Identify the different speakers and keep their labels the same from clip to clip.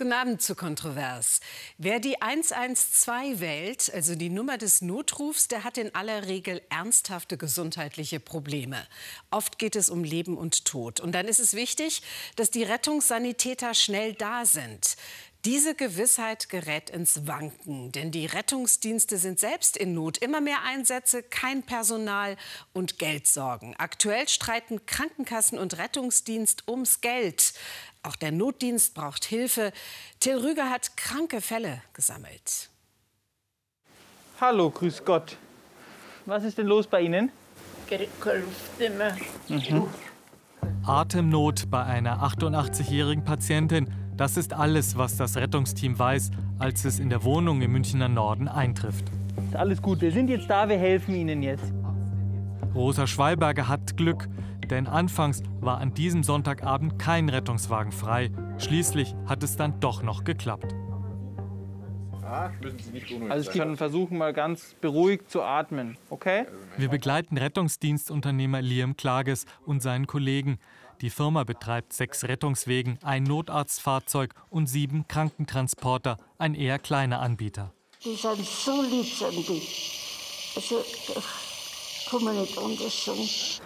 Speaker 1: Guten Abend zu Kontrovers. Wer die 112 wählt, also die Nummer des Notrufs, der hat in aller Regel ernsthafte gesundheitliche Probleme. Oft geht es um Leben und Tod. Und dann ist es wichtig, dass die Rettungssanitäter schnell da sind. Diese Gewissheit gerät ins Wanken, denn die Rettungsdienste sind selbst in Not. Immer mehr Einsätze, kein Personal und Geldsorgen. Aktuell streiten Krankenkassen und Rettungsdienst ums Geld. Auch der Notdienst braucht Hilfe. Till Rüger hat kranke Fälle gesammelt.
Speaker 2: Hallo, grüß Gott. Was ist denn los bei Ihnen?
Speaker 3: Mhm.
Speaker 4: Atemnot bei einer 88-jährigen Patientin. Das ist alles, was das Rettungsteam weiß, als es in der Wohnung im Münchner Norden eintrifft.
Speaker 2: Alles gut, wir sind jetzt da, wir helfen Ihnen jetzt.
Speaker 4: Rosa Schweiberger hat Glück, denn anfangs war an diesem Sonntagabend kein Rettungswagen frei. Schließlich hat es dann doch noch geklappt.
Speaker 2: Also ich kann versuchen, mal ganz beruhigt zu atmen, okay?
Speaker 4: Wir begleiten Rettungsdienstunternehmer Liam Klages und seinen Kollegen. Die Firma betreibt sechs Rettungswegen, ein Notarztfahrzeug und sieben Krankentransporter, ein eher kleiner Anbieter.
Speaker 3: Die sind so lieb, sind die. Also, kann man nicht anders sagen.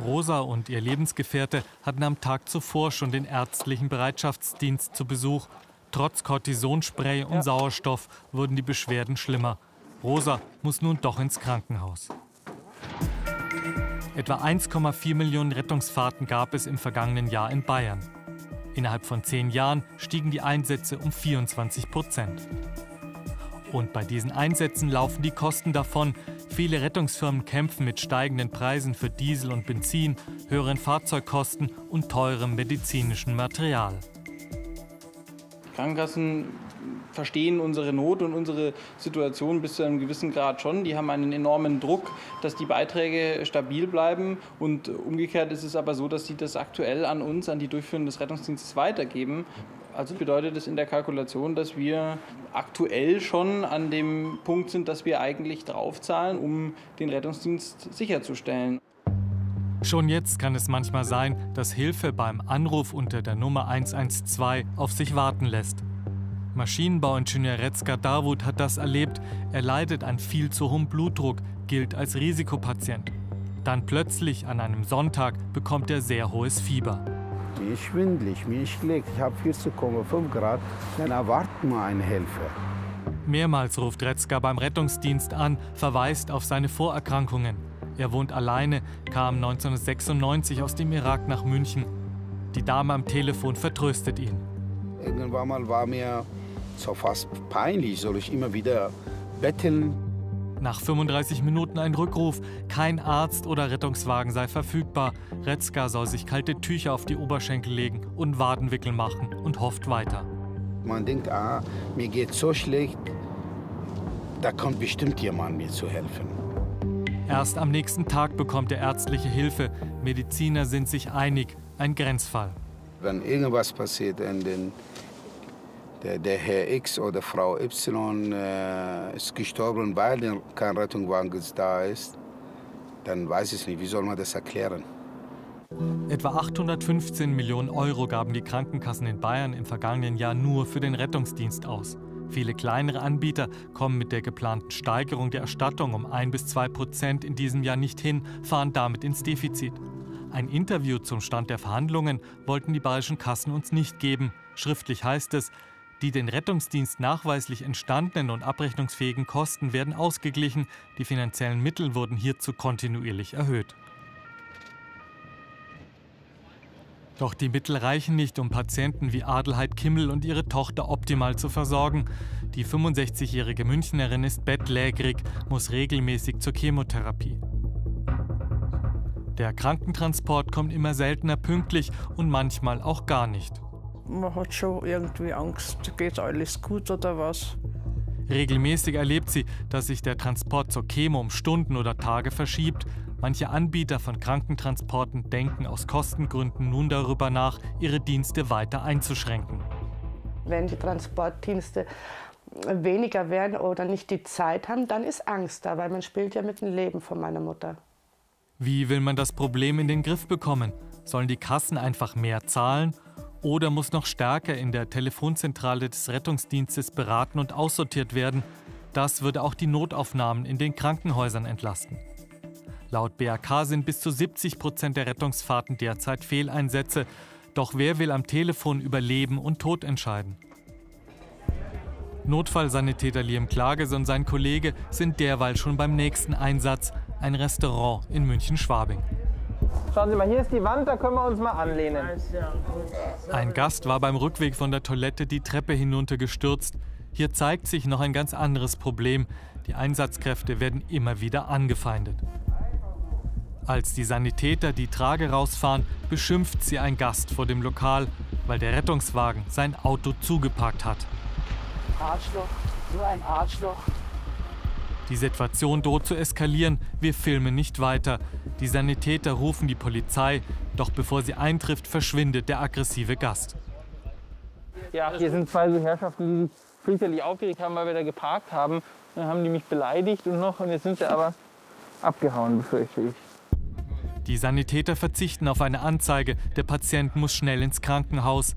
Speaker 4: Rosa und ihr Lebensgefährte hatten am Tag zuvor schon den ärztlichen Bereitschaftsdienst zu Besuch. Trotz Cortisonspray und ja. Sauerstoff wurden die Beschwerden schlimmer. Rosa muss nun doch ins Krankenhaus. Etwa 1,4 Millionen Rettungsfahrten gab es im vergangenen Jahr in Bayern. Innerhalb von zehn Jahren stiegen die Einsätze um 24 Prozent. Und bei diesen Einsätzen laufen die Kosten davon, Viele Rettungsfirmen kämpfen mit steigenden Preisen für Diesel und Benzin, höheren Fahrzeugkosten und teurem medizinischen Material.
Speaker 2: Krankenkassen verstehen unsere Not und unsere Situation bis zu einem gewissen Grad schon. Die haben einen enormen Druck, dass die Beiträge stabil bleiben. Und umgekehrt ist es aber so, dass sie das aktuell an uns, an die Durchführung des Rettungsdienstes weitergeben. Also bedeutet es in der Kalkulation, dass wir aktuell schon an dem Punkt sind, dass wir eigentlich draufzahlen, um den Rettungsdienst sicherzustellen.
Speaker 4: Schon jetzt kann es manchmal sein, dass Hilfe beim Anruf unter der Nummer 112 auf sich warten lässt. Maschinenbauingenieur Retzka Darwood hat das erlebt. Er leidet an viel zu hohem Blutdruck, gilt als Risikopatient. Dann plötzlich an einem Sonntag bekommt er sehr hohes Fieber.
Speaker 5: Mir ist schwindlig, mir ist schlecht, ich habe 14,5 Grad, dann erwarten wir eine Hilfe.
Speaker 4: Mehrmals ruft Retzka beim Rettungsdienst an, verweist auf seine Vorerkrankungen. Er wohnt alleine, kam 1996 aus dem Irak nach München. Die Dame am Telefon vertröstet ihn.
Speaker 5: Irgendwann mal war mir so fast peinlich, soll ich immer wieder betteln.
Speaker 4: Nach 35 Minuten ein Rückruf. Kein Arzt oder Rettungswagen sei verfügbar. Retzka soll sich kalte Tücher auf die Oberschenkel legen und Wadenwickel machen und hofft weiter.
Speaker 5: Man denkt, ah, mir geht so schlecht, da kommt bestimmt jemand mir zu helfen.
Speaker 4: Erst am nächsten Tag bekommt er ärztliche Hilfe. Mediziner sind sich einig, ein Grenzfall.
Speaker 5: Wenn irgendwas passiert in den der, der Herr X oder Frau Y äh, ist gestorben, weil kein Rettungswagen da ist, dann weiß ich nicht, wie soll man das erklären?
Speaker 4: Etwa 815 Millionen Euro gaben die Krankenkassen in Bayern im vergangenen Jahr nur für den Rettungsdienst aus. Viele kleinere Anbieter kommen mit der geplanten Steigerung der Erstattung um 1 bis 2 Prozent in diesem Jahr nicht hin, fahren damit ins Defizit. Ein Interview zum Stand der Verhandlungen wollten die bayerischen Kassen uns nicht geben. Schriftlich heißt es, die den Rettungsdienst nachweislich entstandenen und abrechnungsfähigen Kosten werden ausgeglichen, die finanziellen Mittel wurden hierzu kontinuierlich erhöht. Doch die Mittel reichen nicht, um Patienten wie Adelheid Kimmel und ihre Tochter optimal zu versorgen. Die 65-jährige Münchnerin ist bettlägerig, muss regelmäßig zur Chemotherapie. Der Krankentransport kommt immer seltener pünktlich und manchmal auch gar nicht
Speaker 6: man hat schon irgendwie Angst, geht alles gut oder was.
Speaker 4: Regelmäßig erlebt sie, dass sich der Transport zur Chemo um Stunden oder Tage verschiebt. Manche Anbieter von Krankentransporten denken aus Kostengründen nun darüber nach, ihre Dienste weiter einzuschränken.
Speaker 6: Wenn die Transportdienste weniger werden oder nicht die Zeit haben, dann ist Angst da, weil man spielt ja mit dem Leben von meiner Mutter.
Speaker 4: Wie will man das Problem in den Griff bekommen? Sollen die Kassen einfach mehr zahlen oder muss noch stärker in der Telefonzentrale des Rettungsdienstes beraten und aussortiert werden. Das würde auch die Notaufnahmen in den Krankenhäusern entlasten. Laut BAK sind bis zu 70 Prozent der Rettungsfahrten derzeit Fehleinsätze. Doch wer will am Telefon über Leben und Tod entscheiden? Notfallsanitäter Liam Klages und sein Kollege sind derweil schon beim nächsten Einsatz, ein Restaurant in München-Schwabing.
Speaker 2: Schauen Sie mal, hier ist die Wand, da können wir uns mal anlehnen.
Speaker 4: Ein Gast war beim Rückweg von der Toilette die Treppe hinuntergestürzt. Hier zeigt sich noch ein ganz anderes Problem. Die Einsatzkräfte werden immer wieder angefeindet. Als die Sanitäter die Trage rausfahren, beschimpft sie ein Gast vor dem Lokal, weil der Rettungswagen sein Auto zugeparkt hat.
Speaker 3: Arschloch, nur ein Arschloch.
Speaker 4: Die Situation droht zu eskalieren. Wir filmen nicht weiter. Die Sanitäter rufen die Polizei, doch bevor sie eintrifft, verschwindet der aggressive Gast.
Speaker 2: Ja, hier sind zwei so Herrschaften, die sich fürchterlich aufgeregt haben, weil wir da geparkt haben. Dann haben die mich beleidigt und noch, und jetzt sind sie aber abgehauen, befürchte ich.
Speaker 4: Die Sanitäter verzichten auf eine Anzeige. Der Patient muss schnell ins Krankenhaus.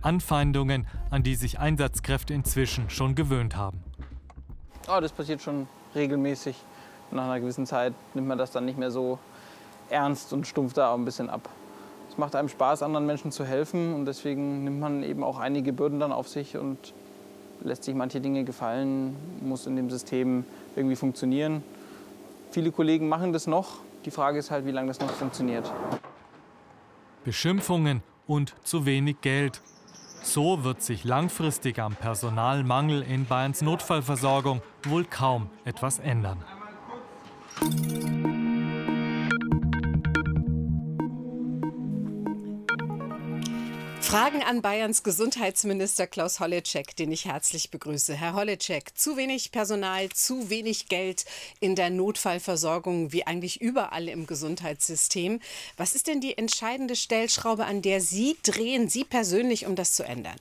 Speaker 4: Anfeindungen, an die sich Einsatzkräfte inzwischen schon gewöhnt haben.
Speaker 2: Oh, das passiert schon regelmäßig. Nach einer gewissen Zeit nimmt man das dann nicht mehr so ernst und stumpft da auch ein bisschen ab. Es macht einem Spaß, anderen Menschen zu helfen und deswegen nimmt man eben auch einige Bürden dann auf sich und lässt sich manche Dinge gefallen, muss in dem System irgendwie funktionieren. Viele Kollegen machen das noch. Die Frage ist halt, wie lange das noch funktioniert.
Speaker 4: Beschimpfungen und zu wenig Geld. So wird sich langfristig am Personalmangel in Bayerns Notfallversorgung wohl kaum etwas ändern.
Speaker 1: Fragen an Bayerns Gesundheitsminister Klaus Holleczek, den ich herzlich begrüße. Herr Holleczek, zu wenig Personal, zu wenig Geld in der Notfallversorgung, wie eigentlich überall im Gesundheitssystem. Was ist denn die entscheidende Stellschraube, an der Sie drehen, Sie persönlich, um das zu ändern?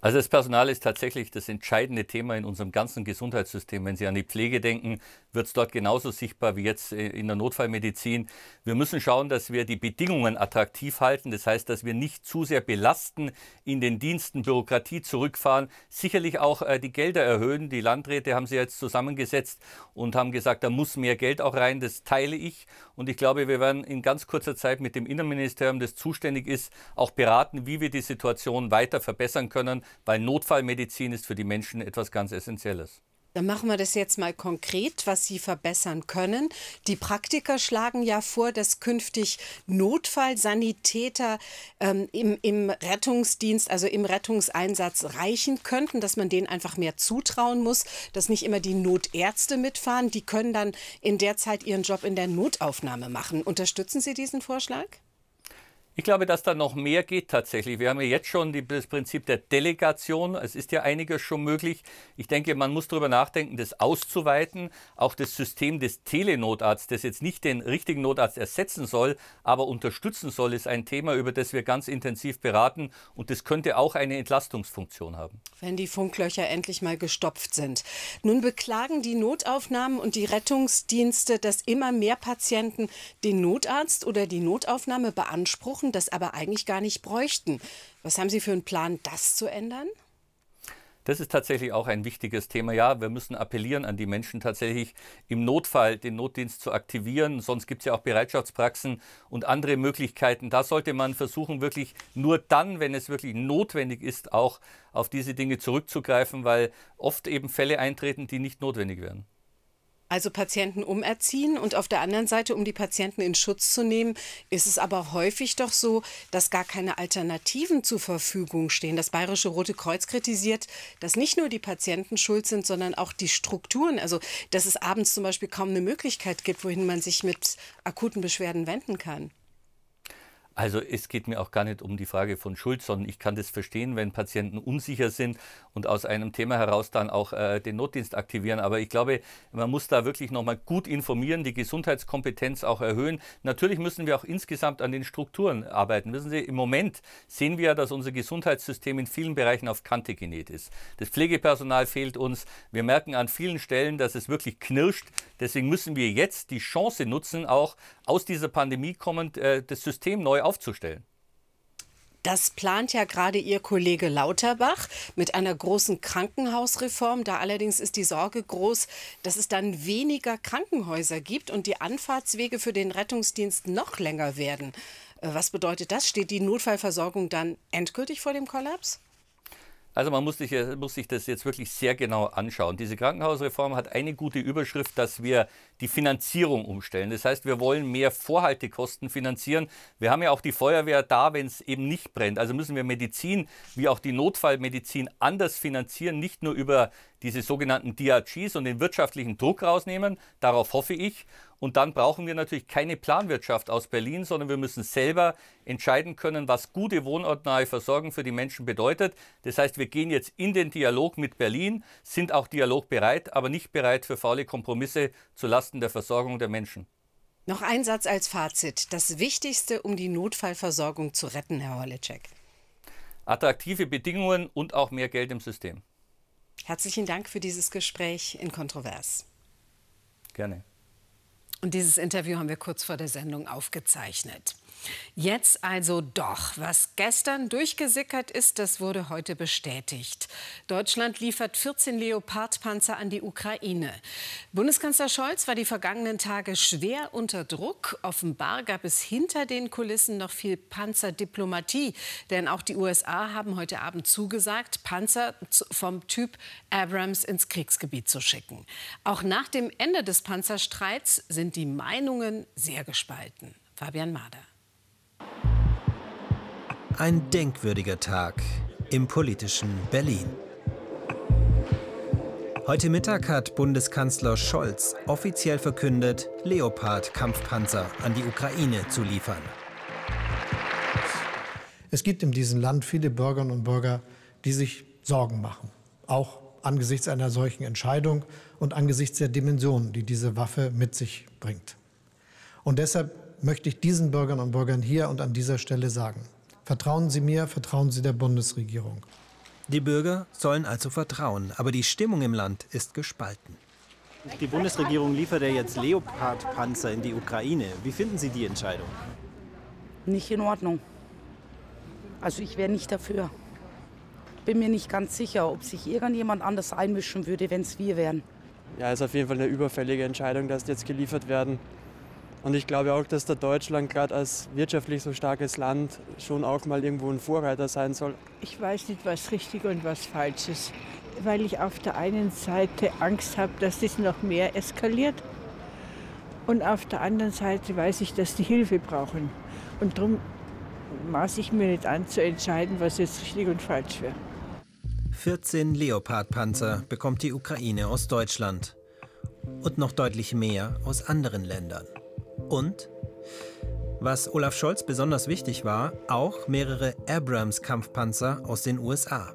Speaker 7: Also das Personal ist tatsächlich das entscheidende Thema in unserem ganzen Gesundheitssystem. Wenn Sie an die Pflege denken, wird es dort genauso sichtbar wie jetzt äh, in der Notfallmedizin. Wir müssen schauen, dass wir die Bedingungen attraktiv halten. Das heißt, dass wir nicht zu sehr belasten, in den Diensten Bürokratie zurückfahren, sicherlich auch äh, die Gelder erhöhen. Die Landräte haben sie jetzt zusammengesetzt und haben gesagt, da muss mehr Geld auch rein. Das teile ich. Und ich glaube, wir werden in ganz kurzer Zeit mit dem Innenministerium, das zuständig ist, auch beraten, wie wir die Situation weiter verbessern können, weil Notfallmedizin ist für die Menschen etwas ganz Essentielles.
Speaker 1: Dann machen wir das jetzt mal konkret, was Sie verbessern können. Die Praktiker schlagen ja vor, dass künftig Notfallsanitäter ähm, im, im Rettungsdienst, also im Rettungseinsatz reichen könnten, dass man denen einfach mehr zutrauen muss, dass nicht immer die Notärzte mitfahren. Die können dann in der Zeit ihren Job in der Notaufnahme machen. Unterstützen Sie diesen Vorschlag?
Speaker 7: Ich glaube, dass da noch mehr geht tatsächlich. Wir haben ja jetzt schon die, das Prinzip der Delegation. Es ist ja einiges schon möglich. Ich denke, man muss darüber nachdenken, das auszuweiten. Auch das System des Telenotarztes, das jetzt nicht den richtigen Notarzt ersetzen soll, aber unterstützen soll, ist ein Thema, über das wir ganz intensiv beraten. Und das könnte auch eine Entlastungsfunktion haben.
Speaker 1: Wenn die Funklöcher endlich mal gestopft sind. Nun beklagen die Notaufnahmen und die Rettungsdienste, dass immer mehr Patienten den Notarzt oder die Notaufnahme beanspruchen das aber eigentlich gar nicht bräuchten. Was haben Sie für einen Plan, das zu ändern?
Speaker 7: Das ist tatsächlich auch ein wichtiges Thema. Ja, wir müssen appellieren an die Menschen tatsächlich im Notfall den Notdienst zu aktivieren. Sonst gibt es ja auch Bereitschaftspraxen und andere Möglichkeiten. Da sollte man versuchen, wirklich nur dann, wenn es wirklich notwendig ist, auch auf diese Dinge zurückzugreifen, weil oft eben Fälle eintreten, die nicht notwendig wären.
Speaker 1: Also Patienten umerziehen und auf der anderen Seite, um die Patienten in Schutz zu nehmen, ist es aber häufig doch so, dass gar keine Alternativen zur Verfügung stehen. Das Bayerische Rote Kreuz kritisiert, dass nicht nur die Patienten schuld sind, sondern auch die Strukturen. Also dass es abends zum Beispiel kaum eine Möglichkeit gibt, wohin man sich mit akuten Beschwerden wenden kann.
Speaker 7: Also es geht mir auch gar nicht um die Frage von Schuld, sondern ich kann das verstehen, wenn Patienten unsicher sind und aus einem Thema heraus dann auch äh, den Notdienst aktivieren. Aber ich glaube, man muss da wirklich nochmal gut informieren, die Gesundheitskompetenz auch erhöhen. Natürlich müssen wir auch insgesamt an den Strukturen arbeiten. Wissen Sie, im Moment sehen wir, dass unser Gesundheitssystem in vielen Bereichen auf Kante genäht ist. Das Pflegepersonal fehlt uns. Wir merken an vielen Stellen, dass es wirklich knirscht. Deswegen müssen wir jetzt die Chance nutzen, auch aus dieser Pandemie kommend äh, das System neu aufzustellen.
Speaker 1: Das plant ja gerade Ihr Kollege Lauterbach mit einer großen Krankenhausreform. Da allerdings ist die Sorge groß, dass es dann weniger Krankenhäuser gibt und die Anfahrtswege für den Rettungsdienst noch länger werden. Äh, was bedeutet das? Steht die Notfallversorgung dann endgültig vor dem Kollaps?
Speaker 7: Also man muss sich, muss sich, das jetzt wirklich sehr genau anschauen. Diese Krankenhausreform hat eine gute Überschrift, dass wir die Finanzierung umstellen. Das heißt, wir wollen mehr Vorhaltekosten finanzieren. Wir haben ja auch die Feuerwehr da, wenn es eben nicht brennt. Also müssen wir Medizin wie auch die Notfallmedizin anders finanzieren, nicht nur über diese sogenannten DRGs und den wirtschaftlichen Druck rausnehmen. Darauf hoffe ich. Und dann brauchen wir natürlich keine Planwirtschaft aus Berlin, sondern wir müssen selber entscheiden können, was gute wohnortnahe Versorgung für die Menschen bedeutet. Das heißt, wir gehen jetzt in den Dialog mit Berlin, sind auch dialogbereit, aber nicht bereit für faule Kompromisse zulasten der Versorgung der Menschen.
Speaker 1: Noch ein Satz als Fazit. Das Wichtigste, um die Notfallversorgung zu retten, Herr Horlicek.
Speaker 7: Attraktive Bedingungen und auch mehr Geld im System.
Speaker 1: Herzlichen Dank für dieses Gespräch in Kontrovers.
Speaker 7: Gerne.
Speaker 1: Und dieses Interview haben wir kurz vor der Sendung aufgezeichnet. Jetzt also doch. Was gestern durchgesickert ist, das wurde heute bestätigt. Deutschland liefert 14 Leopardpanzer an die Ukraine. Bundeskanzler Scholz war die vergangenen Tage schwer unter Druck. Offenbar gab es hinter den Kulissen noch viel Panzerdiplomatie. Denn auch die USA haben heute Abend zugesagt, Panzer vom Typ Abrams ins Kriegsgebiet zu schicken. Auch nach dem Ende des Panzerstreits sind die Meinungen sehr gespalten. Fabian Mader.
Speaker 8: Ein denkwürdiger Tag im politischen Berlin. Heute Mittag hat Bundeskanzler Scholz offiziell verkündet, Leopard-Kampfpanzer an die Ukraine zu liefern.
Speaker 9: Es gibt in diesem Land viele Bürgerinnen und Bürger, die sich Sorgen machen, auch angesichts einer solchen Entscheidung und angesichts der Dimensionen, die diese Waffe mit sich bringt. Und deshalb möchte ich diesen Bürgerinnen und Bürgern hier und an dieser Stelle sagen, Vertrauen Sie mir, vertrauen Sie der Bundesregierung.
Speaker 8: Die Bürger sollen also vertrauen, aber die Stimmung im Land ist gespalten.
Speaker 10: Die Bundesregierung liefert ja jetzt Leopard-Panzer in die Ukraine. Wie finden Sie die Entscheidung?
Speaker 11: Nicht in Ordnung. Also ich wäre nicht dafür. Bin mir nicht ganz sicher, ob sich irgendjemand anders einmischen würde, wenn es wir wären.
Speaker 12: Ja, ist auf jeden Fall eine überfällige Entscheidung, dass die jetzt geliefert werden. Und ich glaube auch, dass da Deutschland gerade als wirtschaftlich so starkes Land schon auch mal irgendwo ein Vorreiter sein soll.
Speaker 13: Ich weiß nicht, was richtig und was falsch ist, weil ich auf der einen Seite Angst habe, dass das noch mehr eskaliert. Und auf der anderen Seite weiß ich, dass die Hilfe brauchen. Und darum maße ich mir nicht an zu entscheiden, was jetzt richtig und falsch wäre.
Speaker 8: 14 Leopard-Panzer bekommt die Ukraine aus Deutschland und noch deutlich mehr aus anderen Ländern. Und, was Olaf Scholz besonders wichtig war, auch mehrere Abrams-Kampfpanzer aus den USA.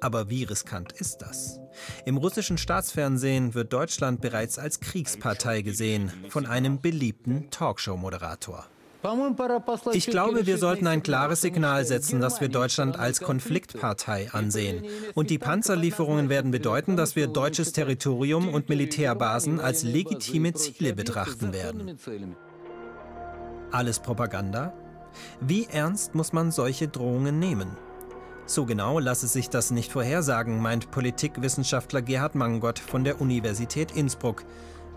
Speaker 8: Aber wie riskant ist das? Im russischen Staatsfernsehen wird Deutschland bereits als Kriegspartei gesehen von einem beliebten Talkshow-Moderator. Ich glaube, wir sollten ein klares Signal setzen, dass wir Deutschland als Konfliktpartei ansehen. Und die Panzerlieferungen werden bedeuten, dass wir deutsches Territorium und Militärbasen als legitime Ziele betrachten werden. Alles Propaganda? Wie ernst muss man solche Drohungen nehmen? So genau lasse sich das nicht vorhersagen, meint Politikwissenschaftler Gerhard Mangott von der Universität Innsbruck.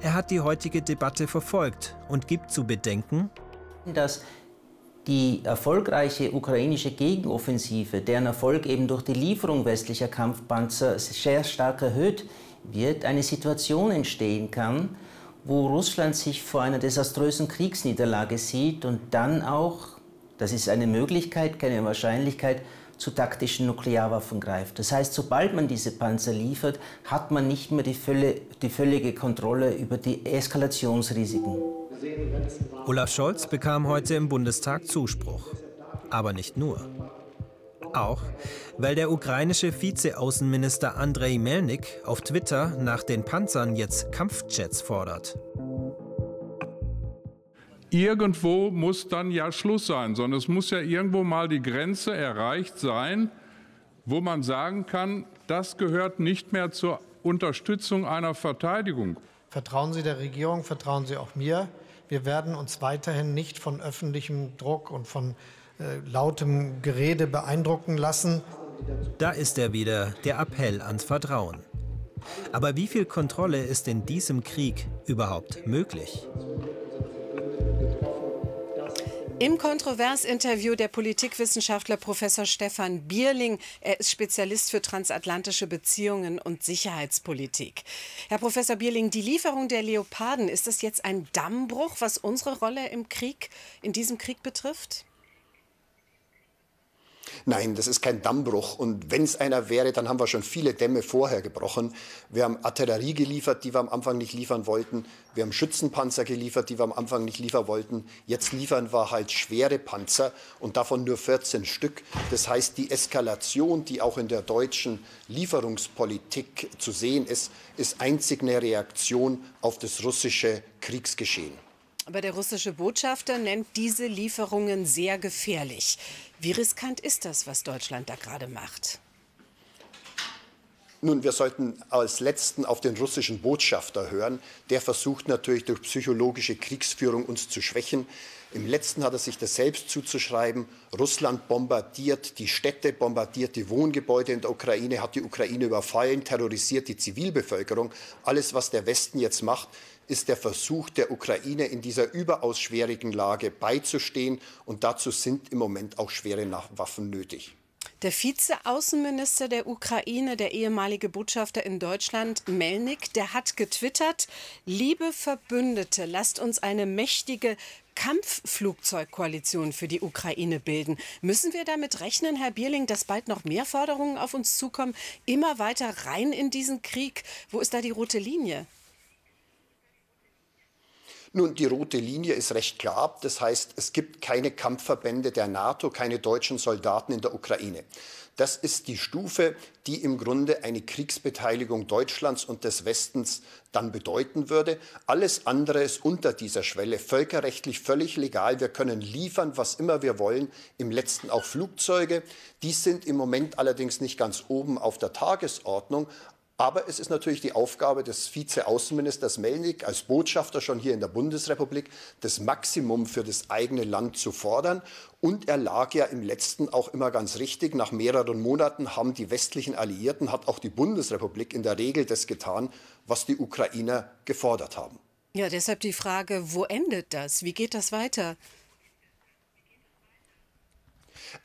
Speaker 8: Er hat die heutige Debatte verfolgt und gibt zu bedenken,
Speaker 14: dass die erfolgreiche ukrainische Gegenoffensive, deren Erfolg eben durch die Lieferung westlicher Kampfpanzer sehr stark erhöht wird, eine Situation entstehen kann, wo Russland sich vor einer desaströsen Kriegsniederlage sieht und dann auch, das ist eine Möglichkeit, keine Wahrscheinlichkeit, zu taktischen Nuklearwaffen greift. Das heißt, sobald man diese Panzer liefert, hat man nicht mehr die, Völle, die völlige Kontrolle über die Eskalationsrisiken.
Speaker 8: Olaf Scholz bekam heute im Bundestag Zuspruch. Aber nicht nur. Auch, weil der ukrainische Vizeaußenminister Andrei Melnik auf Twitter nach den Panzern jetzt Kampfjets fordert.
Speaker 15: Irgendwo muss dann ja Schluss sein, sondern es muss ja irgendwo mal die Grenze erreicht sein, wo man sagen kann, das gehört nicht mehr zur Unterstützung einer Verteidigung.
Speaker 9: Vertrauen Sie der Regierung, vertrauen Sie auch mir. Wir werden uns weiterhin nicht von öffentlichem Druck und von äh, lautem Gerede beeindrucken lassen.
Speaker 8: Da ist er wieder, der Appell ans Vertrauen. Aber wie viel Kontrolle ist in diesem Krieg überhaupt möglich?
Speaker 1: Im Kontroversinterview der Politikwissenschaftler Professor Stefan Bierling. Er ist Spezialist für transatlantische Beziehungen und Sicherheitspolitik. Herr Professor Bierling, die Lieferung der Leoparden, ist das jetzt ein Dammbruch, was unsere Rolle im Krieg, in diesem Krieg betrifft?
Speaker 16: Nein, das ist kein Dammbruch. Und wenn es einer wäre, dann haben wir schon viele Dämme vorher gebrochen. Wir haben Artillerie geliefert, die wir am Anfang nicht liefern wollten. Wir haben Schützenpanzer geliefert, die wir am Anfang nicht liefern wollten. Jetzt liefern wir halt schwere Panzer und davon nur 14 Stück. Das heißt, die Eskalation, die auch in der deutschen Lieferungspolitik zu sehen ist, ist einzig eine Reaktion auf das russische Kriegsgeschehen.
Speaker 1: Aber der russische Botschafter nennt diese Lieferungen sehr gefährlich. Wie riskant ist das, was Deutschland da gerade macht?
Speaker 16: Nun, wir sollten als Letzten auf den russischen Botschafter hören. Der versucht natürlich durch psychologische Kriegsführung uns zu schwächen. Im letzten hat er sich das selbst zuzuschreiben. Russland bombardiert die Städte, bombardiert die Wohngebäude in der Ukraine, hat die Ukraine überfallen, terrorisiert die Zivilbevölkerung. Alles, was der Westen jetzt macht, ist der Versuch der Ukraine in dieser überaus schwierigen Lage beizustehen. Und dazu sind im Moment auch schwere Waffen nötig.
Speaker 1: Der Vize-Außenminister der Ukraine, der ehemalige Botschafter in Deutschland, Melnik, der hat getwittert, liebe Verbündete, lasst uns eine mächtige Kampfflugzeugkoalition für die Ukraine bilden. Müssen wir damit rechnen, Herr Bierling, dass bald noch mehr Forderungen auf uns zukommen, immer weiter rein in diesen Krieg? Wo ist da die rote Linie?
Speaker 16: Nun, die rote Linie ist recht klar. Das heißt, es gibt keine Kampfverbände der NATO, keine deutschen Soldaten in der Ukraine. Das ist die Stufe, die im Grunde eine Kriegsbeteiligung Deutschlands und des Westens dann bedeuten würde. Alles andere ist unter dieser Schwelle, völkerrechtlich völlig legal. Wir können liefern, was immer wir wollen, im letzten auch Flugzeuge. Die sind im Moment allerdings nicht ganz oben auf der Tagesordnung. Aber es ist natürlich die Aufgabe des Vize-Außenministers Melnik als Botschafter schon hier in der Bundesrepublik, das Maximum für das eigene Land zu fordern. Und er lag ja im letzten auch immer ganz richtig. Nach mehreren Monaten haben die westlichen Alliierten, hat auch die Bundesrepublik in der Regel das getan, was die Ukrainer gefordert haben.
Speaker 1: Ja, deshalb die Frage, wo endet das? Wie geht das weiter?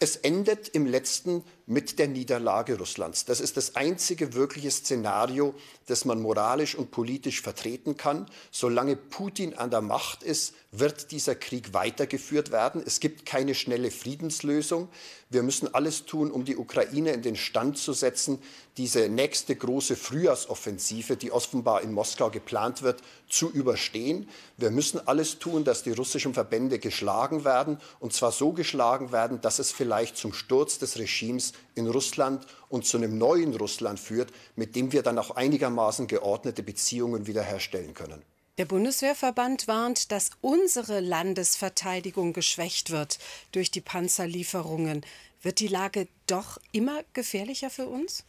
Speaker 16: Es endet im letzten mit der Niederlage Russlands. Das ist das einzige wirkliche Szenario, das man moralisch und politisch vertreten kann. Solange Putin an der Macht ist, wird dieser Krieg weitergeführt werden. Es gibt keine schnelle Friedenslösung. Wir müssen alles tun, um die Ukraine in den Stand zu setzen, diese nächste große Frühjahrsoffensive, die offenbar in Moskau geplant wird, zu überstehen. Wir müssen alles tun, dass die russischen Verbände geschlagen werden, und zwar so geschlagen werden, dass es vielleicht zum Sturz des Regimes in Russland und zu einem neuen Russland führt, mit dem wir dann auch einigermaßen geordnete Beziehungen wiederherstellen können.
Speaker 1: Der Bundeswehrverband warnt, dass unsere Landesverteidigung geschwächt wird durch die Panzerlieferungen. Wird die Lage doch immer gefährlicher für uns?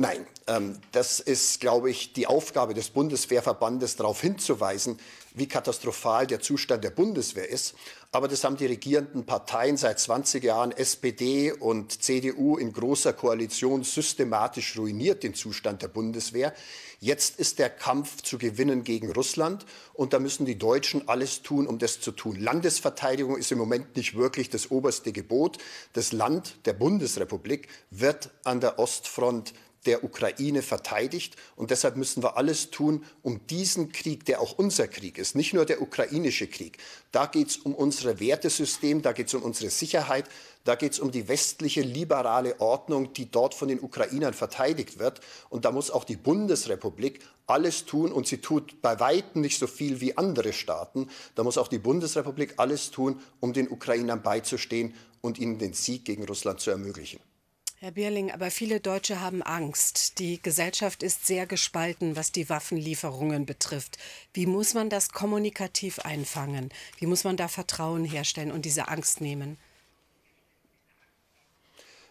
Speaker 16: Nein, ähm, das ist, glaube ich, die Aufgabe des Bundeswehrverbandes, darauf hinzuweisen, wie katastrophal der Zustand der Bundeswehr ist. Aber das haben die regierenden Parteien seit 20 Jahren, SPD und CDU in großer Koalition systematisch ruiniert, den Zustand der Bundeswehr. Jetzt ist der Kampf zu gewinnen gegen Russland und da müssen die Deutschen alles tun, um das zu tun. Landesverteidigung ist im Moment nicht wirklich das oberste Gebot. Das Land der Bundesrepublik wird an der Ostfront der Ukraine verteidigt. Und deshalb müssen wir alles tun, um diesen Krieg, der auch unser Krieg ist, nicht nur der ukrainische Krieg, da geht es um unser Wertesystem, da geht es um unsere Sicherheit, da geht es um die westliche liberale Ordnung, die dort von den Ukrainern verteidigt wird. Und da muss auch die Bundesrepublik alles tun, und sie tut bei weitem nicht so viel wie andere Staaten. Da muss auch die Bundesrepublik alles tun, um den Ukrainern beizustehen und ihnen den Sieg gegen Russland zu ermöglichen.
Speaker 1: Herr Bierling, aber viele Deutsche haben Angst. Die Gesellschaft ist sehr gespalten, was die Waffenlieferungen betrifft. Wie muss man das kommunikativ einfangen? Wie muss man da Vertrauen herstellen und diese Angst nehmen?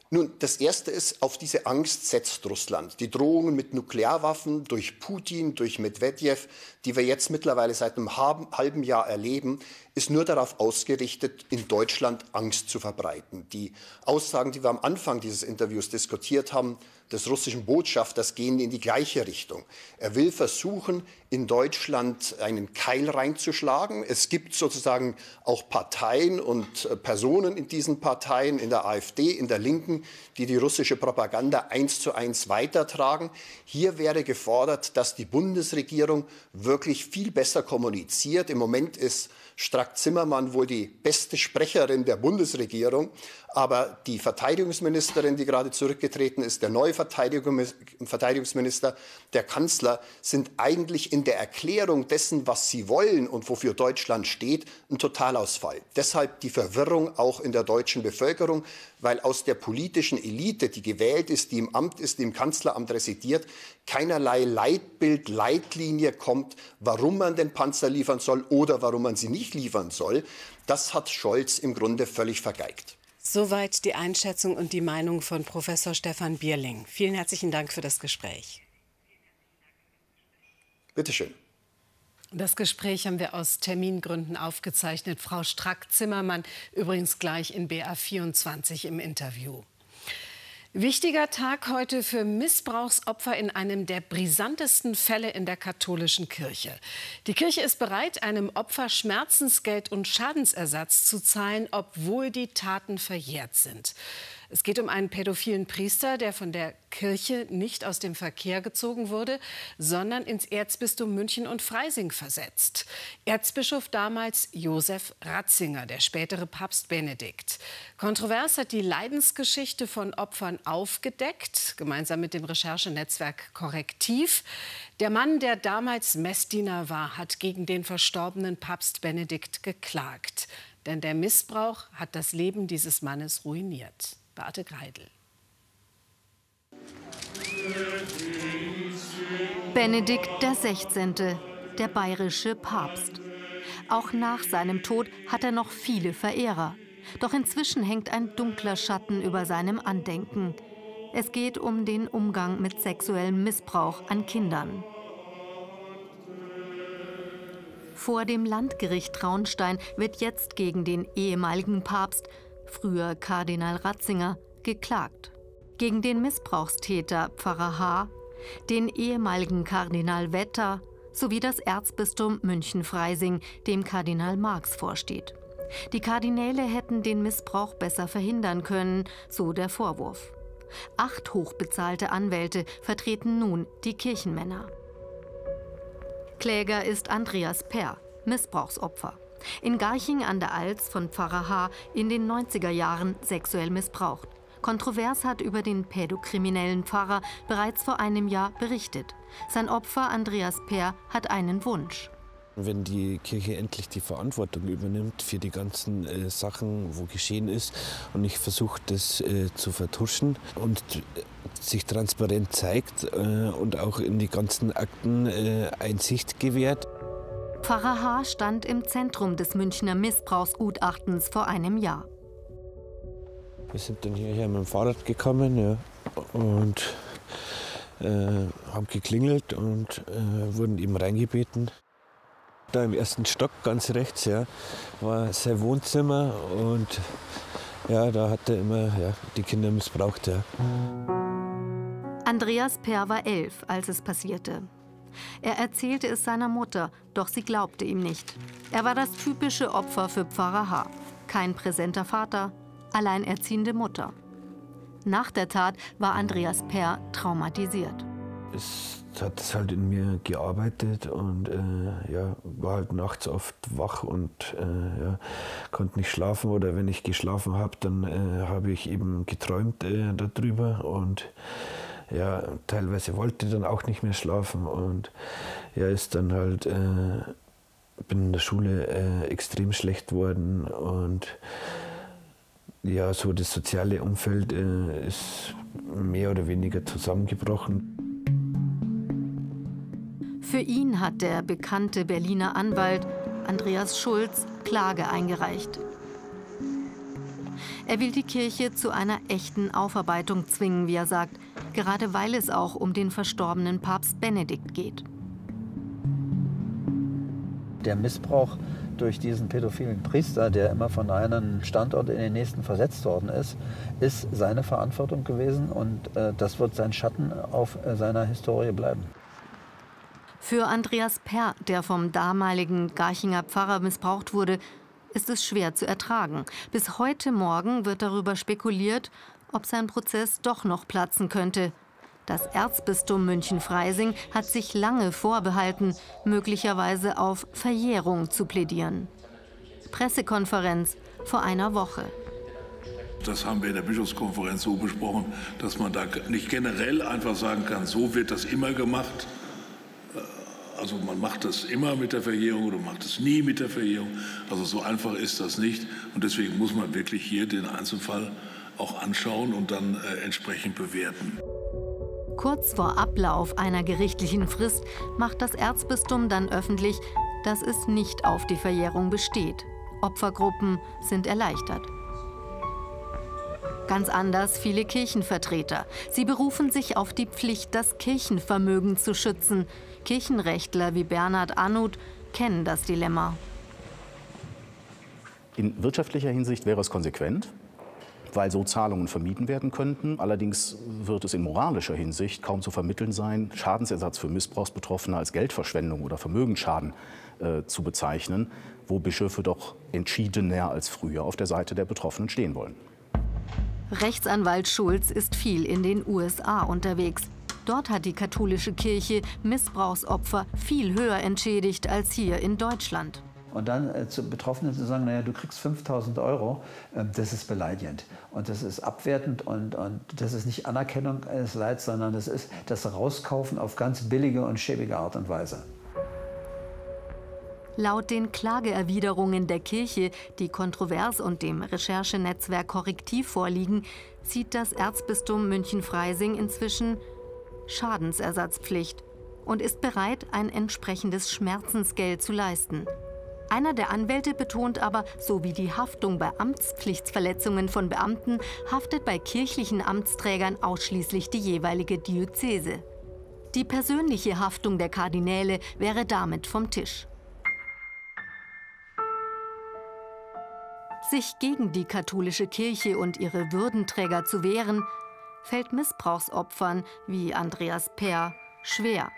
Speaker 16: Nun, das Erste ist, auf diese Angst setzt Russland. Die Drohungen mit Nuklearwaffen durch Putin, durch Medvedev, die wir jetzt mittlerweile seit einem halben Jahr erleben, ist nur darauf ausgerichtet, in Deutschland Angst zu verbreiten. Die Aussagen, die wir am Anfang dieses Interviews diskutiert haben, des russischen Botschafters gehen in die gleiche Richtung. Er will versuchen, in Deutschland einen Keil reinzuschlagen. Es gibt sozusagen auch Parteien und äh, Personen in diesen Parteien, in der AfD, in der Linken, die die russische Propaganda eins zu eins weitertragen. Hier wäre gefordert, dass die Bundesregierung wirklich viel besser kommuniziert. Im Moment ist Strack-Zimmermann wohl die beste Sprecherin der Bundesregierung. Aber die Verteidigungsministerin, die gerade zurückgetreten ist, der neue Verteidigungsminister, der Kanzler, sind eigentlich in der Erklärung dessen, was sie wollen und wofür Deutschland steht, ein Totalausfall. Deshalb die Verwirrung auch in der deutschen Bevölkerung, weil aus der politischen Elite, die gewählt ist, die im Amt ist, die im Kanzleramt residiert, keinerlei Leitbild, Leitlinie kommt, warum man den Panzer liefern soll oder warum man sie nicht liefern soll. Das hat Scholz im Grunde völlig vergeigt.
Speaker 1: Soweit die Einschätzung und die Meinung von Professor Stefan Bierling. Vielen herzlichen Dank für das Gespräch.
Speaker 16: Bitte schön.
Speaker 1: Das Gespräch haben wir aus Termingründen aufgezeichnet. Frau Strack-Zimmermann übrigens gleich in BA24 im Interview. Wichtiger Tag heute für Missbrauchsopfer in einem der brisantesten Fälle in der katholischen Kirche. Die Kirche ist bereit, einem Opfer Schmerzensgeld und Schadensersatz zu zahlen, obwohl die Taten verjährt sind. Es geht um einen pädophilen Priester, der von der Kirche nicht aus dem Verkehr gezogen wurde, sondern ins Erzbistum München und Freising versetzt. Erzbischof damals Josef Ratzinger, der spätere Papst Benedikt. Kontrovers hat die Leidensgeschichte von Opfern aufgedeckt, gemeinsam mit dem Recherchenetzwerk Korrektiv. Der Mann, der damals Messdiener war, hat gegen den verstorbenen Papst Benedikt geklagt. Denn der Missbrauch hat das Leben dieses Mannes ruiniert. Beate Greidel.
Speaker 17: Benedikt XVI., der bayerische Papst. Auch nach seinem Tod hat er noch viele Verehrer. Doch inzwischen hängt ein dunkler Schatten über seinem Andenken. Es geht um den Umgang mit sexuellem Missbrauch an Kindern. Vor dem Landgericht Traunstein wird jetzt gegen den ehemaligen Papst früher Kardinal Ratzinger, geklagt. Gegen den Missbrauchstäter Pfarrer H., den ehemaligen Kardinal Wetter sowie das Erzbistum München-Freising, dem Kardinal Marx vorsteht. Die Kardinäle hätten den Missbrauch besser verhindern können, so der Vorwurf. Acht hochbezahlte Anwälte vertreten nun die Kirchenmänner. Kläger ist Andreas Perr, Missbrauchsopfer in Garching an der Alz von Pfarrer H. in den 90er Jahren sexuell missbraucht. Kontrovers hat über den pädokriminellen Pfarrer bereits vor einem Jahr berichtet. Sein Opfer Andreas Peer hat einen Wunsch.
Speaker 18: Wenn die Kirche endlich die Verantwortung übernimmt für die ganzen äh, Sachen, wo geschehen ist, und nicht versucht, das äh, zu vertuschen und äh, sich transparent zeigt äh, und auch in die ganzen Akten äh, Einsicht gewährt.
Speaker 17: Pfarrer H. stand im Zentrum des Münchner Missbrauchsgutachtens vor einem Jahr.
Speaker 18: Wir sind dann hierher mit dem Fahrrad gekommen ja, und äh, haben geklingelt und äh, wurden eben reingebeten. Da im ersten Stock ganz rechts ja, war sein Wohnzimmer und ja, da hat er immer ja, die Kinder missbraucht. Ja.
Speaker 17: Andreas Per war elf, als es passierte. Er erzählte es seiner Mutter, doch sie glaubte ihm nicht. Er war das typische Opfer für Pfarrer H. Kein präsenter Vater, alleinerziehende Mutter. Nach der Tat war Andreas Per traumatisiert.
Speaker 18: Es hat halt in mir gearbeitet und äh, ja, war halt nachts oft wach und äh, ja, konnte nicht schlafen. Oder wenn ich geschlafen habe, dann äh, habe ich eben geträumt äh, darüber und ja, teilweise wollte dann auch nicht mehr schlafen und er ist dann halt, äh, bin in der Schule äh, extrem schlecht worden und ja, so das soziale Umfeld äh, ist mehr oder weniger zusammengebrochen.
Speaker 17: Für ihn hat der bekannte Berliner Anwalt Andreas Schulz Klage eingereicht. Er will die Kirche zu einer echten Aufarbeitung zwingen, wie er sagt, gerade weil es auch um den verstorbenen Papst Benedikt geht.
Speaker 19: Der Missbrauch durch diesen pädophilen Priester, der immer von einem Standort in den nächsten versetzt worden ist, ist seine Verantwortung gewesen und äh, das wird sein Schatten auf äh, seiner Historie bleiben.
Speaker 17: Für Andreas Perr, der vom damaligen Garchinger Pfarrer missbraucht wurde, ist es schwer zu ertragen. Bis heute Morgen wird darüber spekuliert, ob sein Prozess doch noch platzen könnte. Das Erzbistum München-Freising hat sich lange vorbehalten, möglicherweise auf Verjährung zu plädieren. Pressekonferenz vor einer Woche.
Speaker 20: Das haben wir in der Bischofskonferenz so besprochen, dass man da nicht generell einfach sagen kann, so wird das immer gemacht. Also man macht das immer mit der Verjährung oder macht es nie mit der Verjährung. Also so einfach ist das nicht. Und deswegen muss man wirklich hier den Einzelfall auch anschauen und dann äh, entsprechend bewerten.
Speaker 17: Kurz vor Ablauf einer gerichtlichen Frist macht das Erzbistum dann öffentlich, dass es nicht auf die Verjährung besteht. Opfergruppen sind erleichtert. Ganz anders viele Kirchenvertreter. Sie berufen sich auf die Pflicht, das Kirchenvermögen zu schützen. Kirchenrechtler wie Bernhard Anut kennen das Dilemma.
Speaker 21: In wirtschaftlicher Hinsicht wäre es konsequent, weil so Zahlungen vermieden werden könnten. Allerdings wird es in moralischer Hinsicht kaum zu vermitteln sein, Schadensersatz für Missbrauchsbetroffene als Geldverschwendung oder Vermögensschaden äh, zu bezeichnen, wo Bischöfe doch entschiedener als früher auf der Seite der Betroffenen stehen wollen.
Speaker 17: Rechtsanwalt Schulz ist viel in den USA unterwegs. Dort hat die katholische Kirche Missbrauchsopfer viel höher entschädigt als hier in Deutschland.
Speaker 19: Und dann äh, zu Betroffenen zu sagen, naja, du kriegst 5000 Euro, äh, das ist beleidigend. Und das ist abwertend und, und das ist nicht Anerkennung eines Leids, sondern das ist das Rauskaufen auf ganz billige und schäbige Art und Weise.
Speaker 17: Laut den Klageerwiderungen der Kirche, die kontrovers und dem Recherchenetzwerk Korrektiv vorliegen, sieht das Erzbistum München-Freising inzwischen Schadensersatzpflicht und ist bereit, ein entsprechendes Schmerzensgeld zu leisten. Einer der Anwälte betont aber, so wie die Haftung bei Amtspflichtsverletzungen von Beamten, haftet bei kirchlichen Amtsträgern ausschließlich die jeweilige Diözese. Die persönliche Haftung der Kardinäle wäre damit vom Tisch. Sich gegen die katholische Kirche und ihre Würdenträger zu wehren, fällt Missbrauchsopfern wie Andreas Peer schwer.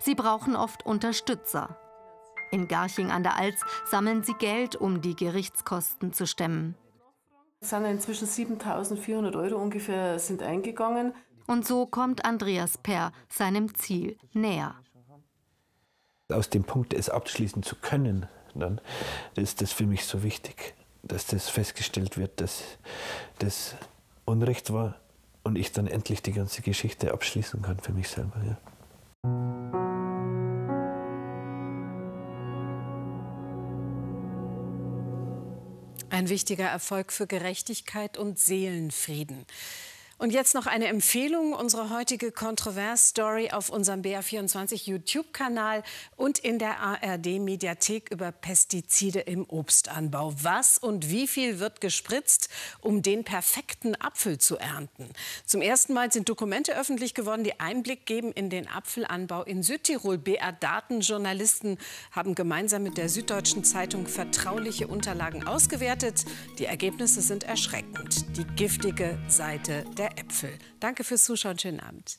Speaker 17: Sie brauchen oft Unterstützer, in Garching an der Alz sammeln sie Geld, um die Gerichtskosten zu stemmen.
Speaker 22: Es sind inzwischen 7.400 Euro ungefähr sind eingegangen.
Speaker 17: Und so kommt Andreas Per seinem Ziel näher.
Speaker 18: Aus dem Punkt, es abschließen zu können, dann ist das für mich so wichtig, dass das festgestellt wird, dass das Unrecht war und ich dann endlich die ganze Geschichte abschließen kann für mich selber. Ja.
Speaker 1: Ein wichtiger Erfolg für Gerechtigkeit und Seelenfrieden. Und jetzt noch eine Empfehlung, unsere heutige Kontrovers-Story auf unserem BR24 YouTube-Kanal und in der ARD-Mediathek über Pestizide im Obstanbau. Was und wie viel wird gespritzt, um den perfekten Apfel zu ernten? Zum ersten Mal sind Dokumente öffentlich geworden, die Einblick geben in den Apfelanbau in Südtirol. BR-Datenjournalisten haben gemeinsam mit der Süddeutschen Zeitung vertrauliche Unterlagen ausgewertet. Die Ergebnisse sind erschreckend. Die giftige Seite der Äpfel. Danke fürs Zuschauen. Schönen Abend.